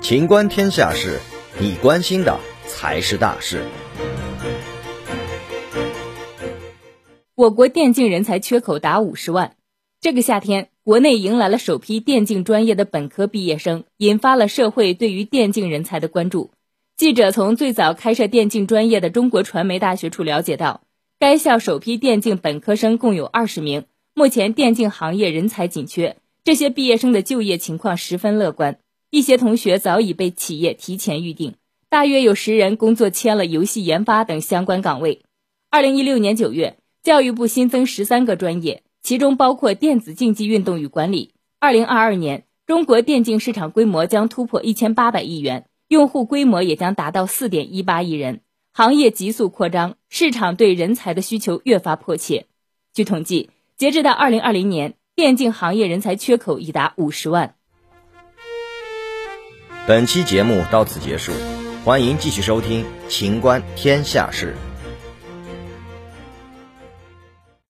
情观天下事，你关心的才是大事。我国电竞人才缺口达五十万。这个夏天，国内迎来了首批电竞专业的本科毕业生，引发了社会对于电竞人才的关注。记者从最早开设电竞专业的中国传媒大学处了解到，该校首批电竞本科生共有二十名，目前电竞行业人才紧缺，这些毕业生的就业情况十分乐观。一些同学早已被企业提前预定，大约有十人工作签了游戏研发等相关岗位。二零一六年九月，教育部新增十三个专业，其中包括电子竞技运动与管理。二零二二年，中国电竞市场规模将突破一千八百亿元，用户规模也将达到四点一八亿人，行业急速扩张，市场对人才的需求越发迫切。据统计，截至到二零二零年，电竞行业人才缺口已达五十万。本期节目到此结束，欢迎继续收听《秦观天下事》。